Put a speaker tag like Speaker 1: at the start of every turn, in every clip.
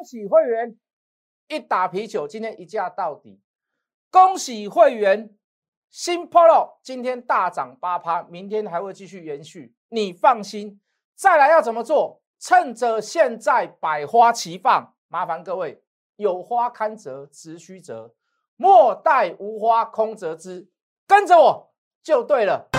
Speaker 1: 恭喜会员一打啤酒，今天一价到底。恭喜会员新 Polo 今天大涨八趴，明天还会继续延续。你放心，再来要怎么做？趁着现在百花齐放，麻烦各位有花堪折直须折，莫待无花空折枝，跟着我就对了。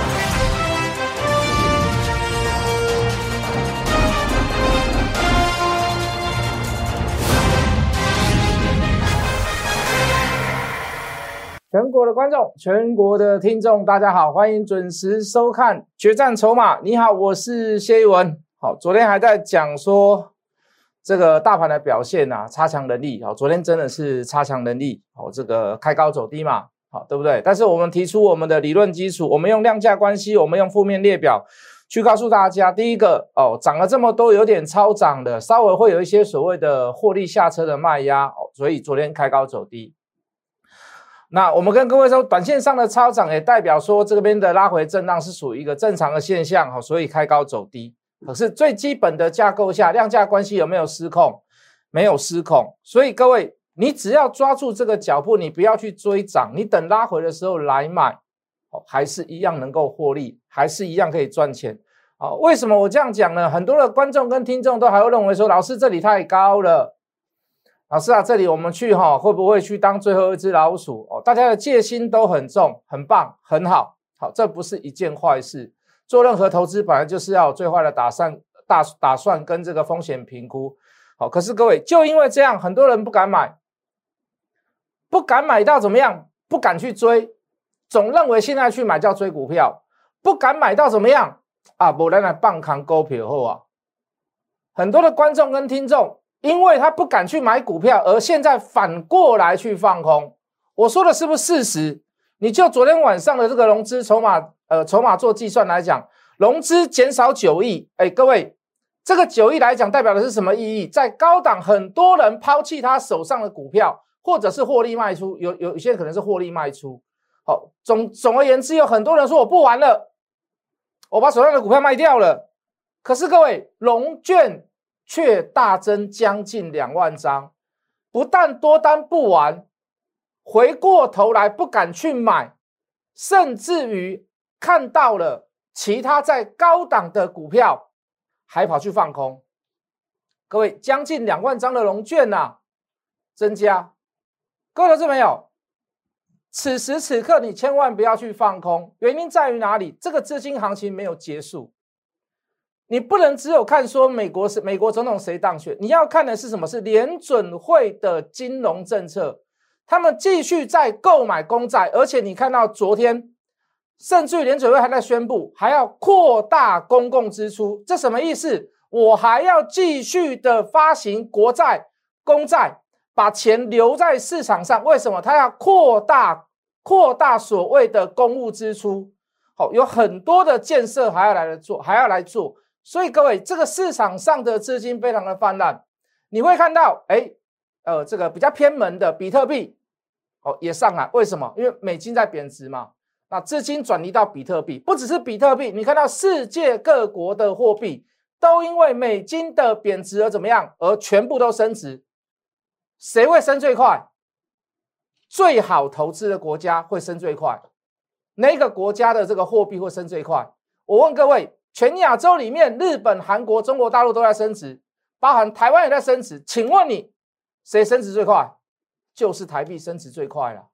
Speaker 1: 全国的观众，全国的听众，大家好，欢迎准时收看《决战筹码》。你好，我是谢一文。好，昨天还在讲说这个大盘的表现啊，差强人意。好，昨天真的是差强人意。好，这个开高走低嘛，好，对不对？但是我们提出我们的理论基础，我们用量价关系，我们用负面列表去告诉大家，第一个哦，涨了这么多，有点超涨的，稍微会有一些所谓的获利下车的卖压，哦，所以昨天开高走低。那我们跟各位说，短线上的超涨也代表说这边的拉回震荡是属于一个正常的现象哈，所以开高走低。可是最基本的架构下，量价关系有没有失控？没有失控。所以各位，你只要抓住这个脚步，你不要去追涨，你等拉回的时候来买，还是一样能够获利，还是一样可以赚钱。啊，为什么我这样讲呢？很多的观众跟听众都还会认为说，老师这里太高了。老师啊，这里我们去哈，会不会去当最后一只老鼠哦？大家的戒心都很重，很棒，很好，好，这不是一件坏事。做任何投资本来就是要最坏的打算，大打算跟这个风险评估。好，可是各位就因为这样，很多人不敢买，不敢买到怎么样？不敢去追，总认为现在去买叫追股票，不敢买到怎么样？啊，不然来棒扛股票后啊，很多的观众跟听众。因为他不敢去买股票，而现在反过来去放空。我说的是不是事实？你就昨天晚上的这个融资筹码，呃，筹码做计算来讲，融资减少九亿。哎，各位，这个九亿来讲，代表的是什么意义？在高档，很多人抛弃他手上的股票，或者是获利卖出，有有一些可能是获利卖出。好，总总而言之，有很多人说我不玩了，我把手上的股票卖掉了。可是各位，融券。却大增将近两万张，不但多单不完，回过头来不敢去买，甚至于看到了其他在高档的股票，还跑去放空。各位，将近两万张的龙券呐，增加，各位投资朋友，此时此刻你千万不要去放空，原因在于哪里？这个资金行情没有结束。你不能只有看说美国是美国总统谁当选，你要看的是什么？是联准会的金融政策，他们继续在购买公债，而且你看到昨天，甚至于联准会还在宣布还要扩大公共支出，这什么意思？我还要继续的发行国债、公债，把钱留在市场上。为什么？他要扩大扩大所谓的公务支出，好，有很多的建设还要来做，还要来做。所以各位，这个市场上的资金非常的泛滥，你会看到，哎，呃，这个比较偏门的比特币，哦，也上来，为什么？因为美金在贬值嘛，那资金转移到比特币，不只是比特币，你看到世界各国的货币都因为美金的贬值而怎么样，而全部都升值，谁会升最快？最好投资的国家会升最快，哪个国家的这个货币会升最快？我问各位。全亚洲里面，日本、韩国、中国大陆都在升值，包含台湾也在升值。请问你，谁升值最快？就是台币升值最快了。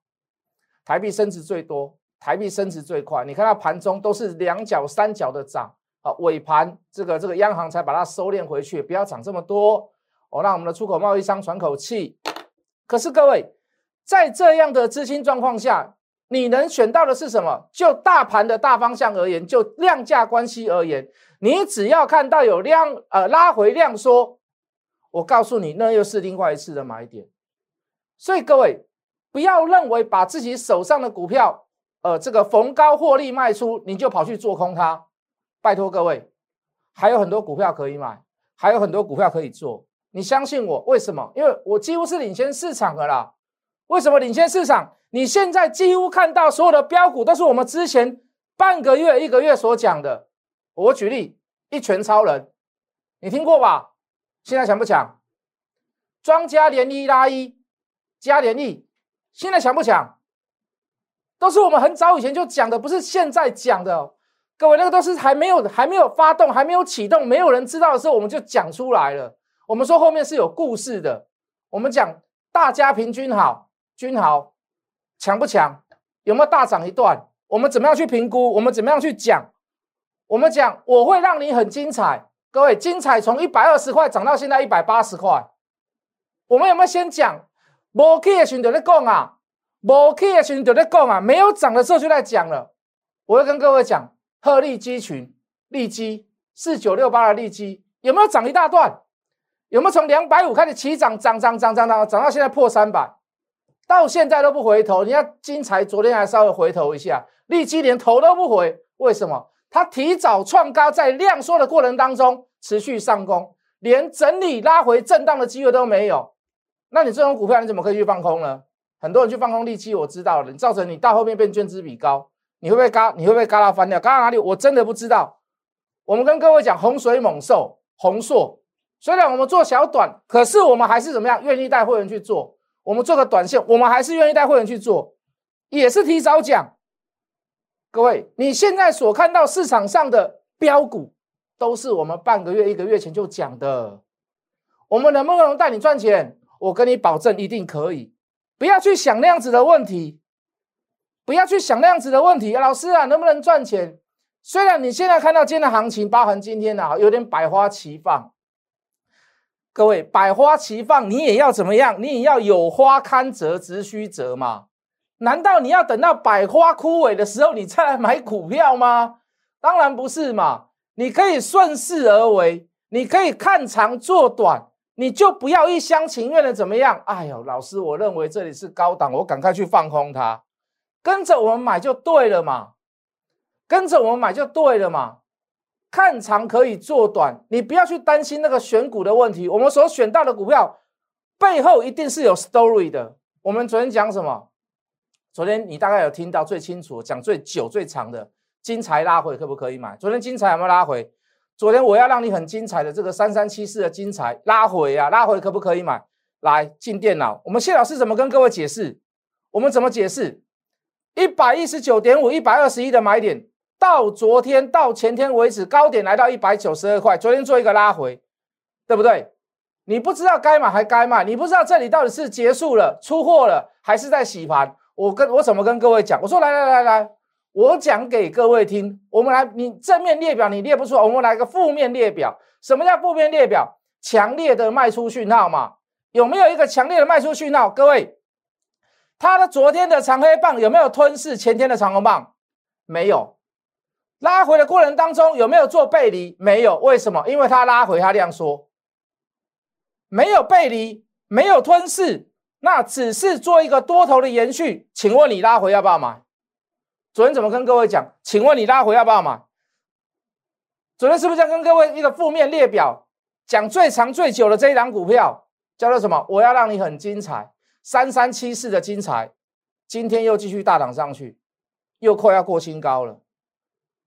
Speaker 1: 台币升值最多，台币升值最快。你看它盘中都是两角、三角的涨，啊，尾盘这个这个央行才把它收敛回去，不要涨这么多，哦，让我们的出口贸易商喘口气。可是各位，在这样的资金状况下。你能选到的是什么？就大盘的大方向而言，就量价关系而言，你只要看到有量呃拉回量缩，我告诉你，那又是另外一次的买点。所以各位不要认为把自己手上的股票，呃，这个逢高获利卖出，你就跑去做空它。拜托各位，还有很多股票可以买，还有很多股票可以做。你相信我，为什么？因为我几乎是领先市场的啦。为什么领先市场？你现在几乎看到所有的标股都是我们之前半个月、一个月所讲的。我举例，一拳超人，你听过吧？现在强不强？庄家连一拉一，加连一，现在强不强？都是我们很早以前就讲的，不是现在讲的。各位，那个都是还没有还没有发动，还没有启动，没有人知道的时候，我们就讲出来了。我们说后面是有故事的。我们讲大家平均好，均好，强不强？有没有大涨一段？我们怎么样去评估？我们怎么样去讲？我们讲我会让你很精彩。各位，精彩从一百二十块涨到现在一百八十块。我们有没有先讲？无去的时候就在讲啊，无去的时候就在讲啊，没有涨的时候就在讲了。我会跟各位讲。鹤立鸡群，利基四九六八的利基有没有涨一大段？有没有从两百五开始起涨，涨涨涨涨涨涨到现在破三百，到现在都不回头？你看金财昨天还稍微回头一下，利基连头都不回，为什么？它提早创高，在量缩的过程当中持续上攻，连整理拉回震荡的机会都没有。那你这种股票你怎么可以去放空呢？很多人去放空利基，我知道了，你造成你到后面变卷资比高。你会不会嘎？你会不会嘎到翻掉？嘎到哪里？我真的不知道。我们跟各位讲，洪水猛兽、红硕，虽然我们做小短，可是我们还是怎么样？愿意带会员去做。我们做个短线，我们还是愿意带会员去做，也是提早讲。各位，你现在所看到市场上的标股，都是我们半个月、一个月前就讲的。我们能不能带你赚钱？我跟你保证，一定可以。不要去想那样子的问题。不要去想那样子的问题，老师啊，能不能赚钱？虽然你现在看到今天的行情，包含今天啊，有点百花齐放。各位，百花齐放，你也要怎么样？你也要有花堪折直须折嘛？难道你要等到百花枯萎的时候，你再来买股票吗？当然不是嘛！你可以顺势而为，你可以看长做短，你就不要一厢情愿的怎么样？哎呦，老师，我认为这里是高档，我赶快去放空它。跟着我们买就对了嘛，跟着我们买就对了嘛。看长可以做短，你不要去担心那个选股的问题。我们所选到的股票背后一定是有 story 的。我们昨天讲什么？昨天你大概有听到最清楚，讲最久最长的金财拉回可不可以买？昨天金财有没有拉回？昨天我要让你很精彩的这个三三七四的金财拉回啊，拉回可不可以买？来进电脑，我们谢老师怎么跟各位解释？我们怎么解释？一百一十九点五，一百二十一的买点，到昨天到前天为止，高点来到一百九十二块，昨天做一个拉回，对不对？你不知道该买还该卖，你不知道这里到底是结束了出货了，还是在洗盘？我跟我怎么跟各位讲？我说来来来来，我讲给各位听。我们来，你正面列表你列不出来，我们来个负面列表。什么叫负面列表？强烈的卖出讯号嘛？有没有一个强烈的卖出讯号？各位？它的昨天的长黑棒有没有吞噬前天的长红棒？没有。拉回的过程当中有没有做背离？没有。为什么？因为它拉回它量缩，没有背离，没有吞噬，那只是做一个多头的延续。请问你拉回要不要买？昨天怎么跟各位讲？请问你拉回要不要买？昨天是不是在跟各位一个负面列表讲最长最久的这一档股票叫做什么？我要让你很精彩。三三七四的精彩，今天又继续大涨上去，又快要过新高了。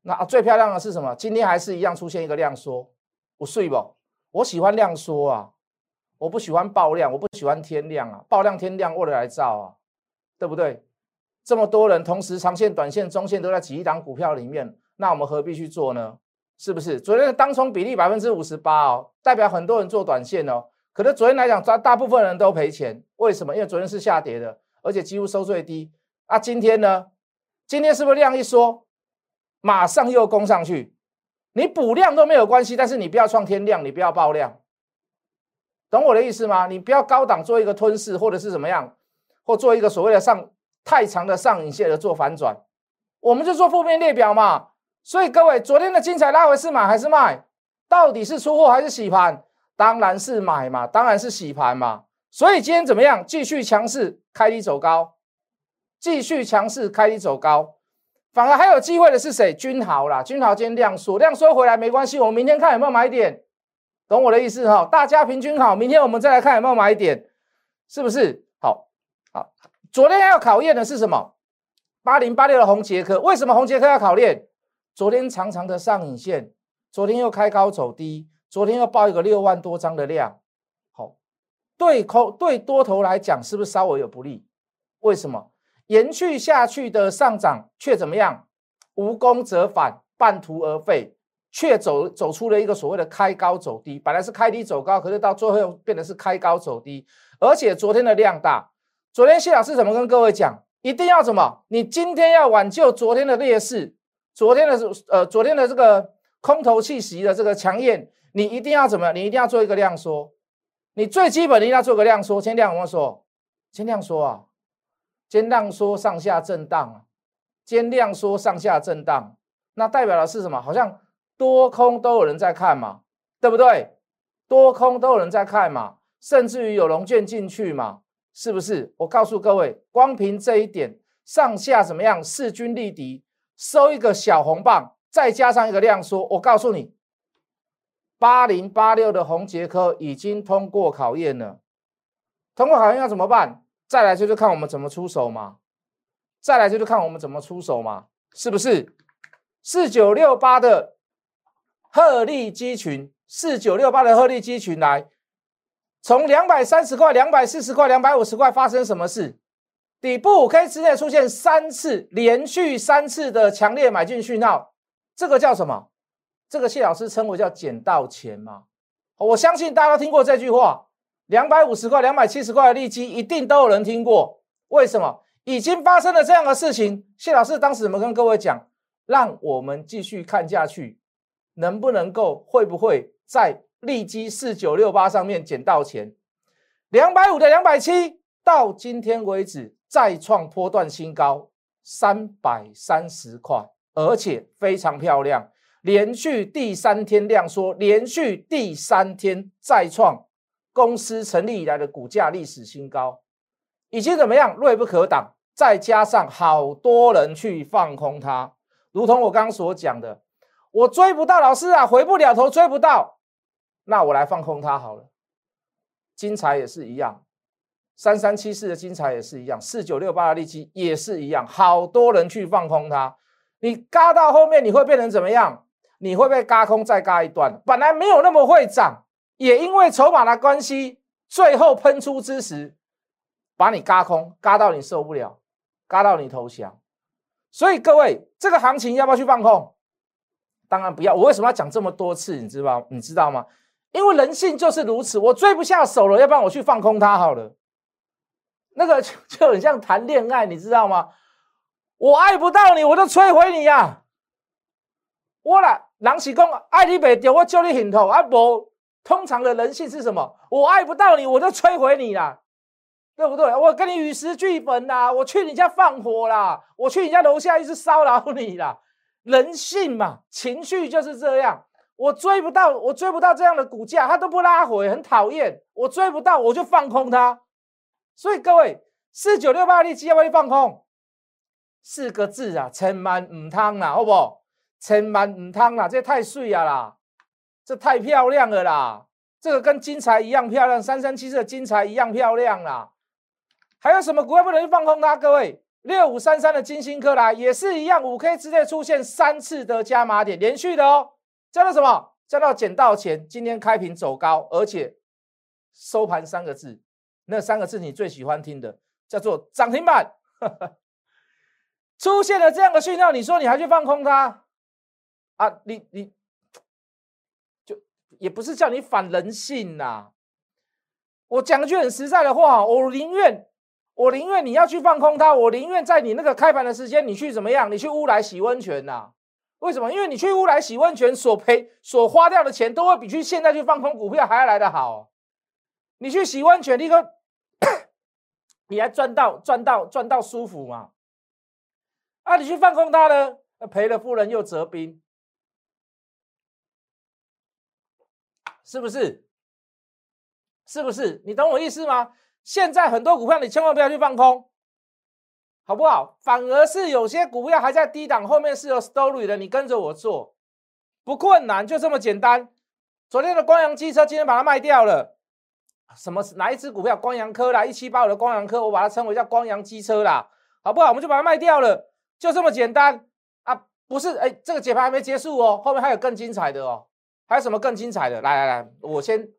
Speaker 1: 那最漂亮的是什么？今天还是一样出现一个量缩。我睡不？我喜欢量缩啊，我不喜欢爆量，我不喜欢天量啊。爆量天量为了来造啊，对不对？这么多人同时长线、短线、中线都在几亿档股票里面，那我们何必去做呢？是不是？昨天的当冲比例百分之五十八哦，代表很多人做短线哦。可是昨天来讲，大大部分人都赔钱，为什么？因为昨天是下跌的，而且几乎收最低。啊，今天呢？今天是不是量一缩，马上又攻上去？你补量都没有关系，但是你不要创天量，你不要爆量，懂我的意思吗？你不要高档做一个吞噬，或者是怎么样，或做一个所谓的上太长的上影线的做反转，我们就做负面列表嘛。所以各位，昨天的精彩拉回是买还是卖？到底是出货还是洗盘？当然是买嘛，当然是洗盘嘛，所以今天怎么样？继续强势开低走高，继续强势开低走高，反而还有机会的是谁？君豪啦，君豪今天量缩，量缩回来没关系，我们明天看有没有买点，懂我的意思哈？大家平均好，明天我们再来看有没有买点，是不是？好，好，昨天要考验的是什么？八零八六的红杰克，为什么红杰克要考验？昨天长长的上影线，昨天又开高走低。昨天又报一个六万多张的量，好，对空对多头来讲是不是稍微有不利？为什么延续下去的上涨却怎么样？无功则返，半途而废，却走走出了一个所谓的开高走低。本来是开低走高，可是到最后变得是开高走低，而且昨天的量大。昨天谢老师怎么跟各位讲？一定要怎么？你今天要挽救昨天的劣势，昨天的呃昨天的这个空头气息的这个强焰，你一定要怎么？你一定要做一个量缩。你最基本的一定要做个量缩，先量什么缩？先量缩啊！先量缩上下震荡啊！先量缩上下震荡，那代表的是什么？好像多空都有人在看嘛，对不对？多空都有人在看嘛，甚至于有龙卷进去嘛，是不是？我告诉各位，光凭这一点，上下怎么样？势均力敌，收一个小红棒，再加上一个量缩，我告诉你。八零八六的红杰科已经通过考验了，通过考验要怎么办？再来就是看我们怎么出手嘛，再来就是看我们怎么出手嘛，是不是？四九六八的鹤立鸡群，四九六八的鹤立鸡群来，从两百三十块、两百四十块、两百五十块发生什么事？底部五 K 之内出现三次连续三次的强烈买进讯号，这个叫什么？这个谢老师称为叫捡到钱嘛？我相信大家都听过这句话，两百五十块、两百七十块的利基一定都有人听过。为什么？已经发生了这样的事情，谢老师当时怎么跟各位讲？让我们继续看下去，能不能够会不会在利基四九六八上面捡到钱？两百五的两百七到今天为止再创波段新高三百三十块，而且非常漂亮。连续第三天量缩，连续第三天再创公司成立以来的股价历史新高，已经怎么样？锐不可挡，再加上好多人去放空它，如同我刚刚所讲的，我追不到老师啊，回不了头，追不到，那我来放空它好了。金财也是一样，三三七四的金财也是一样，四九六八的利基也是一样，好多人去放空它，你嘎到后面你会变成怎么样？你会被嘎空再嘎一段，本来没有那么会涨，也因为筹码的关系，最后喷出之时，把你嘎空，嘎到你受不了，嘎到你投降。所以各位，这个行情要不要去放空？当然不要。我为什么要讲这么多次？你知道你知道吗？因为人性就是如此，我追不下手了，要不然我去放空它好了。那个 就很像谈恋爱，你知道吗？我爱不到你，我就摧毁你呀。我啦，人是讲爱你袂着，我叫你很痛啊！无通常的人性是什么？我爱不到你，我就摧毁你啦，对不对？我跟你与时俱焚啦，我去你家放火啦，我去你家楼下一直骚扰你啦。人性嘛，情绪就是这样。我追不到，我追不到这样的股价，它都不拉回，很讨厌。我追不到，我就放空它。所以各位，四九六八利基要不要放空？四个字啊，千万唔通啦，好不好？千万唔通啦，这太水啊啦，这太漂亮了啦，这个跟金财一样漂亮，三三七四的金财一样漂亮啦。还有什么股票不能去放空它？各位，六五三三的金星科来，也是一样，五 K 之内出现三次的加码点，连续的哦。叫到什么？叫到捡到钱。今天开平走高，而且收盘三个字，那三个字你最喜欢听的，叫做涨停板。出现了这样的讯号，你说你还去放空它？啊，你你也不是叫你反人性呐。我讲句很实在的话，我宁愿我宁愿你要去放空它，我宁愿在你那个开盘的时间，你去怎么样？你去乌来洗温泉呐？为什么？因为你去乌来洗温泉所赔所花掉的钱，都会比去现在去放空股票还要来得好。你去洗温泉，你个 你还赚到赚到赚到舒服嘛？啊，你去放空它呢，赔了夫人又折兵。是不是？是不是？你懂我意思吗？现在很多股票你千万不要去放空，好不好？反而是有些股票还在低档，后面是有 story 的，你跟着我做，不困难，就这么简单。昨天的光阳机车，今天把它卖掉了。什么？哪一只股票？光阳科啦，一七八五的光阳科，我把它称为叫光阳机车啦，好不好？我们就把它卖掉了，就这么简单啊！不是，哎，这个解盘还没结束哦，后面还有更精彩的哦。还有什么更精彩的？来来来，我先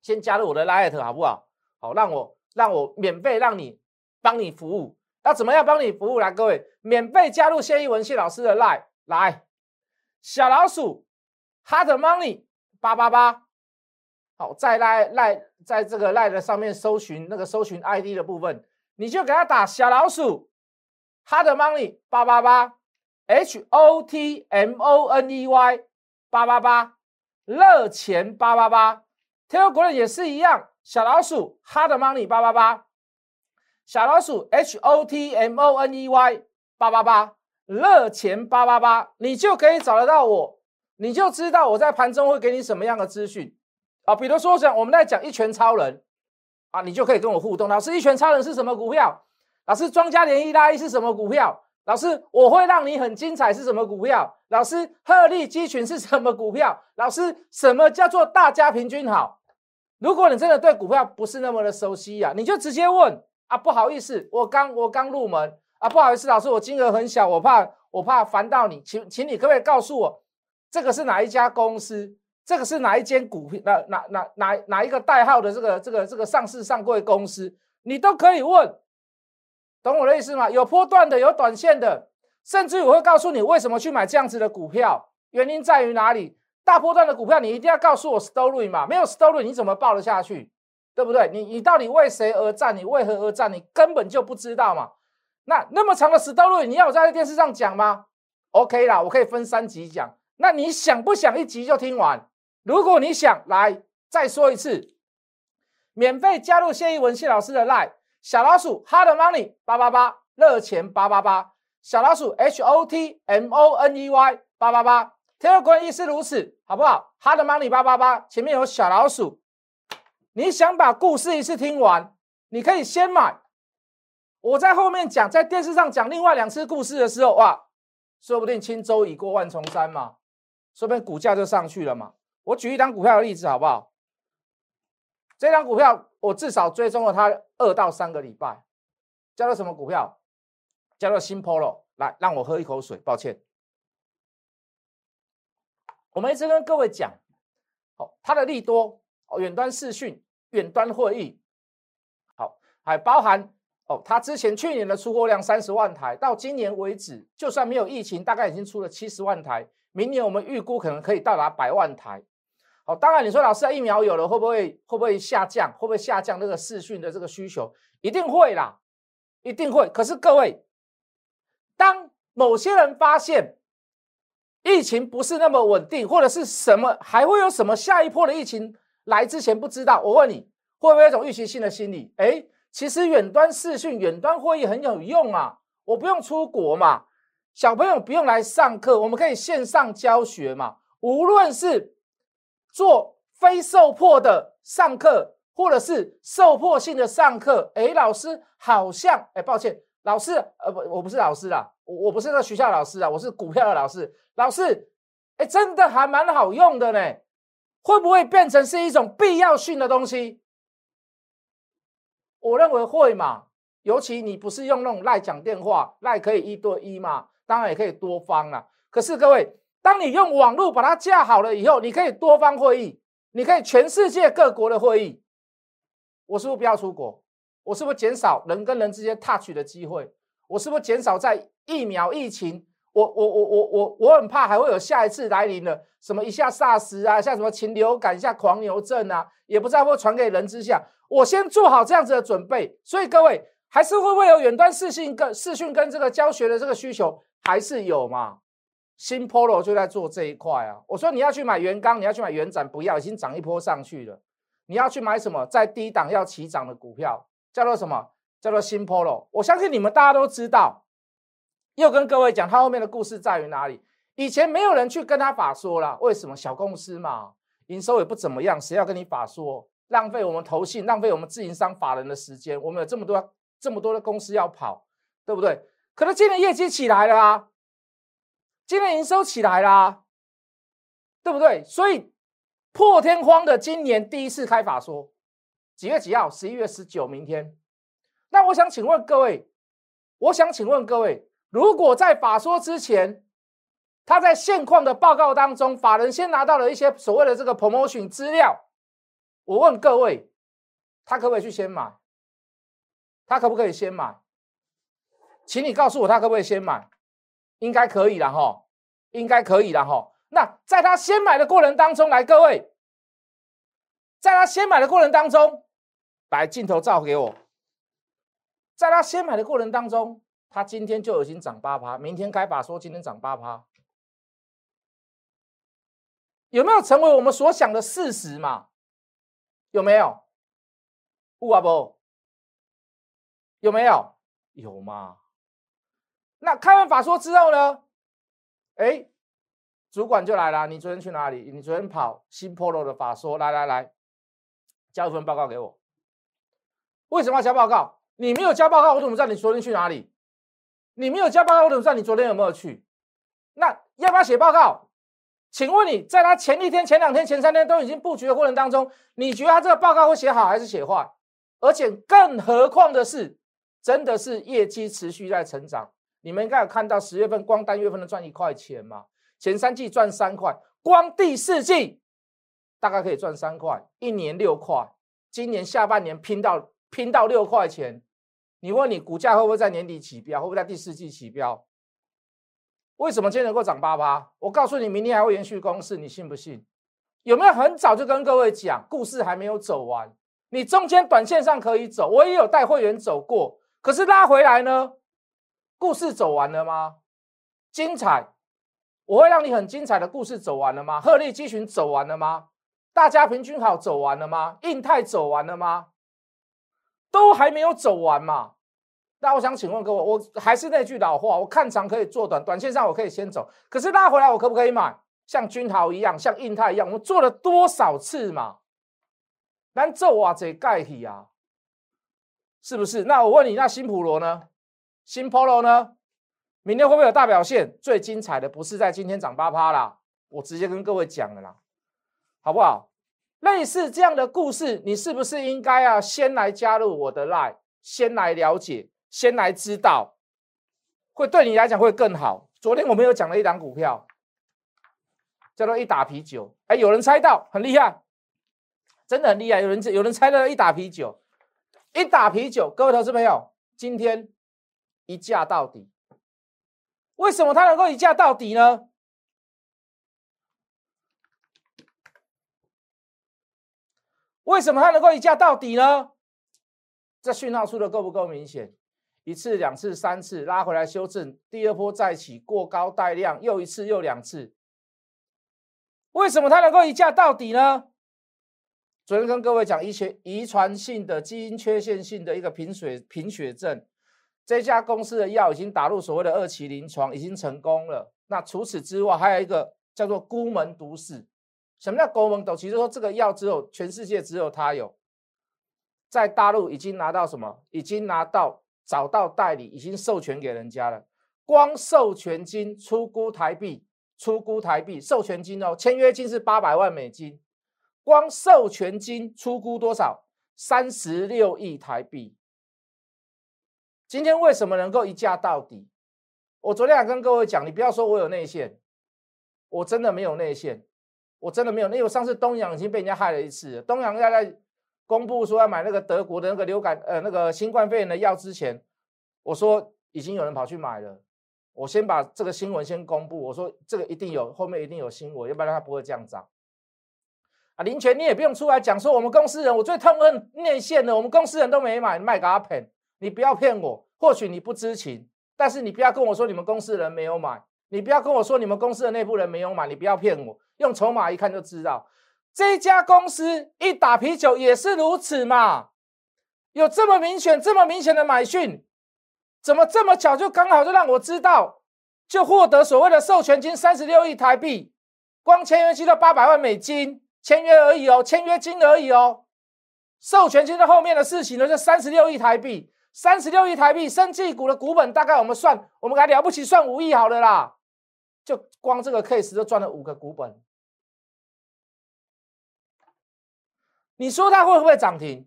Speaker 1: 先加入我的 Light 好不好？好，让我让我免费让你帮你服务。要怎么样帮你服务来？各位，免费加入谢一文谢老师的 line 来，小老鼠 hard money 八八八。好，在赖赖在这个赖的上面搜寻那个搜寻 ID 的部分，你就给他打小老鼠 hard money 八八八 H O T M O N E Y 八八八热钱八八八，天佑国人也是一样，小老鼠 hard money 八八八。小老鼠 H O T M O N E Y 八八八热钱八八八，你就可以找得到我，你就知道我在盘中会给你什么样的资讯啊。比如说讲我们在讲一拳超人啊，你就可以跟我互动。老师，一拳超人是什么股票？老师，庄家连一拉一是什么股票？老师，我会让你很精彩是什么股票？老师，鹤立鸡群是什么股票？老师，什么叫做大家平均好？如果你真的对股票不是那么的熟悉呀，你就直接问。啊，不好意思，我刚我刚入门啊，不好意思，老师，我金额很小，我怕我怕烦到你，请请你可不可以告诉我，这个是哪一家公司？这个是哪一间股票？哪哪哪哪哪一个代号的这个这个这个上市上柜公司？你都可以问，懂我的意思吗？有波段的，有短线的，甚至我会告诉你为什么去买这样子的股票，原因在于哪里？大波段的股票，你一定要告诉我 story 嘛，没有 story 你怎么报得下去？对不对？你你到底为谁而战？你为何而战？你根本就不知道嘛。那那么长的 story，你要我在电视上讲吗？OK 啦，我可以分三集讲。那你想不想一集就听完？如果你想来，再说一次，免费加入谢一文谢老师的 line 小老鼠 hard money 八八八热钱八八八小老鼠 h o t m o n e y 八八八。天二关亦是如此，好不好？hard money 八八八前面有小老鼠。你想把故事一次听完，你可以先买。我在后面讲，在电视上讲另外两次故事的时候，哇，说不定轻舟已过万重山嘛，说不定股价就上去了嘛。我举一张股票的例子好不好？这张股票我至少追踪了它二到三个礼拜，叫做什么股票？叫做新 Polo。来，让我喝一口水，抱歉。我们一直跟各位讲，哦，它的利多，哦，远端视讯。远端会议，好，还包含哦，它之前去年的出货量三十万台，到今年为止，就算没有疫情，大概已经出了七十万台。明年我们预估可能可以到达百万台。好，当然你说老师啊疫苗有了，会不会会不会下降？会不会下降这个视讯的这个需求？一定会啦，一定会。可是各位，当某些人发现疫情不是那么稳定，或者是什么，还会有什么下一波的疫情？来之前不知道，我问你，会不会有一种预期性的心理？哎，其实远端视讯、远端会议很有用啊，我不用出国嘛，小朋友不用来上课，我们可以线上教学嘛。无论是做非受迫的上课，或者是受迫性的上课，哎，老师好像，哎，抱歉，老师，呃，不，我不是老师啦，我我不是那个学校老师啊，我是股票的老师。老师，哎，真的还蛮好用的呢。会不会变成是一种必要性的东西？我认为会嘛，尤其你不是用那种赖讲电话，赖可以一对一嘛，当然也可以多方啦。可是各位，当你用网络把它架好了以后，你可以多方会议，你可以全世界各国的会议。我是不是不要出国？我是不是减少人跟人之间 touch 的机会？我是不是减少在疫苗疫情？我我我我我我很怕还会有下一次来临的，什么一下萨斯啊，像什么禽流感，一下狂牛症啊，也不知道会传给人之下，我先做好这样子的准备。所以各位还是会不会有远端视讯跟视讯跟这个教学的这个需求，还是有嘛？新 Polo 就在做这一块啊。我说你要去买原钢，你要去买原展，不要，已经涨一波上去了。你要去买什么在低档要起涨的股票，叫做什么？叫做新 Polo。我相信你们大家都知道。又跟各位讲，他后面的故事在于哪里？以前没有人去跟他法说了，为什么？小公司嘛，营收也不怎么样，谁要跟你法说？浪费我们投信，浪费我们自营商法人的时间。我们有这么多这么多的公司要跑，对不对？可能今年业绩起来了啊，今年营收起来啦，对不对？所以破天荒的今年第一次开法说，几月几号？十一月十九，明天。那我想请问各位，我想请问各位。如果在法说之前，他在现况的报告当中，法人先拿到了一些所谓的这个 promotion 资料，我问各位，他可不可以去先买？他可不可以先买？请你告诉我，他可不可以先买？应该可以了哈，应该可以了哈。那在他先买的过程当中，来各位，在他先买的过程当中，来镜头照给我，在他先买的过程当中，他今天就已经涨八趴，明天开法说今天涨八趴，有没有成为我们所想的事实嘛？有没有？有啊不？有没有？有吗？那开完法说之后呢？哎，主管就来了。你昨天去哪里？你昨天跑新 Polo 的法说，来来来，交一份报告给我。为什么要交报告？你没有交报告，我怎么知道你昨天去哪里？你没有交报告，我怎么知道你昨天有没有去？那要不要写报告？请问你在他前一天、前两天、前三天都已经布局的过程当中，你觉得他这个报告会写好还是写坏？而且更何况的是，真的是业绩持续在成长。你们应该有看到十月份光单月份的赚一块钱嘛？前三季赚三块，光第四季大概可以赚三块，一年六块，今年下半年拼到拼到六块钱。你问你股价会不会在年底起标？会不会在第四季起标？为什么今天能够涨八八？我告诉你，明天还会延续攻势，你信不信？有没有很早就跟各位讲，故事还没有走完？你中间短线上可以走，我也有带会员走过，可是拉回来呢？故事走完了吗？精彩，我会让你很精彩的故事走完了吗？鹤立鸡群走完了吗？大家平均好走完了吗？印太走完了吗？都还没有走完嘛？那我想请问各位，我还是那句老话，我看长可以做短，短线上我可以先走，可是拉回来我可不可以买？像君豪一样，像印太一样，我做了多少次嘛？咱做哇这盖起啊，是不是？那我问你，那新普罗呢？新 Polo 呢？明天会不会有大表现？最精彩的不是在今天涨八趴啦，我直接跟各位讲了啦，好不好？类似这样的故事，你是不是应该啊先来加入我的 Line，先来了解，先来知道，会对你来讲会更好。昨天我们有讲了一档股票，叫做一打啤酒，哎，有人猜到，很厉害，真的很厉害，有人有人猜到一打啤酒，一打啤酒，各位投资朋友，今天。一价到底，为什么它能够一价到底呢？为什么它能够一价到底呢？这讯号出的够不够明显？一次、两次、三次拉回来修正，第二波再起过高带量，又一次又两次。为什么它能够一价到底呢？昨天跟各位讲，遗血遗传性的基因缺陷性的一个贫血贫血症。这家公司的药已经打入所谓的二期临床，已经成功了。那除此之外，还有一个叫做孤门独士。什么叫孤门独？其实说这个药只有全世界只有他有，在大陆已经拿到什么？已经拿到找到代理，已经授权给人家了。光授权金出估台币，出估台币授权金哦，签约金是八百万美金，光授权金出估多少？三十六亿台币。今天为什么能够一价到底？我昨天还跟各位讲，你不要说我有内线，我真的没有内线，我真的没有。因为上次东阳已经被人家害了一次，东阳要在公布说要买那个德国的那个流感呃那个新冠肺炎的药之前，我说已经有人跑去买了。我先把这个新闻先公布，我说这个一定有，后面一定有新闻，要不然它不会这样涨。啊，林权你也不用出来讲说我们公司人，我最痛恨内线的，我们公司人都没买，卖给阿鹏。你不要骗我，或许你不知情，但是你不要跟我说你们公司的人没有买，你不要跟我说你们公司的内部人没有买，你不要骗我，用筹码一看就知道，这家公司一打啤酒也是如此嘛，有这么明显、这么明显的买讯，怎么这么巧就刚好就让我知道，就获得所谓的授权金三十六亿台币，光签约金都八百万美金，签约而已哦，签约金而已哦，授权金的后面的事情呢，就三十六亿台币。三十六亿台币，生技股的股本大概我们算，我们还了不起，算五亿好了啦。就光这个 case 就赚了五个股本。你说它会不会涨停？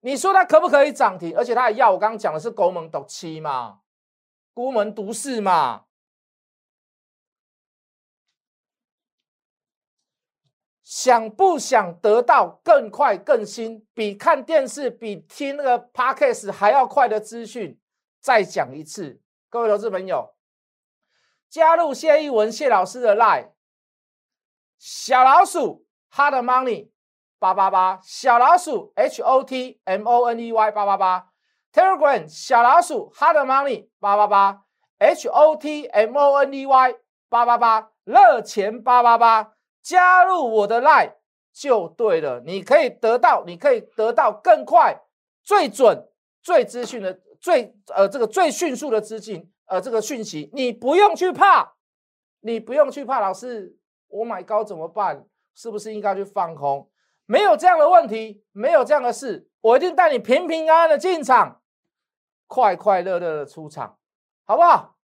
Speaker 1: 你说它可不可以涨停？而且它还要，我刚刚讲的是孤门独七嘛，孤门独四嘛。想不想得到更快、更新，比看电视、比听那个 podcast 还要快的资讯？再讲一次，各位投资朋友，加入谢一文谢老师的 line，小老鼠 hard money 八八八，小老鼠 h o t m o n e y 八八八，telegram 小老鼠 hard money 八八八，h o t m o n e y 八八八，热钱八八八。加入我的 line 就对了，你可以得到，你可以得到更快、最准、最资讯的、最呃这个最迅速的资讯，呃这个讯息，你不用去怕，你不用去怕，老师我买高怎么办？是不是应该去放空？没有这样的问题，没有这样的事，我一定带你平平安安的进场，快快乐乐的出场，好不好？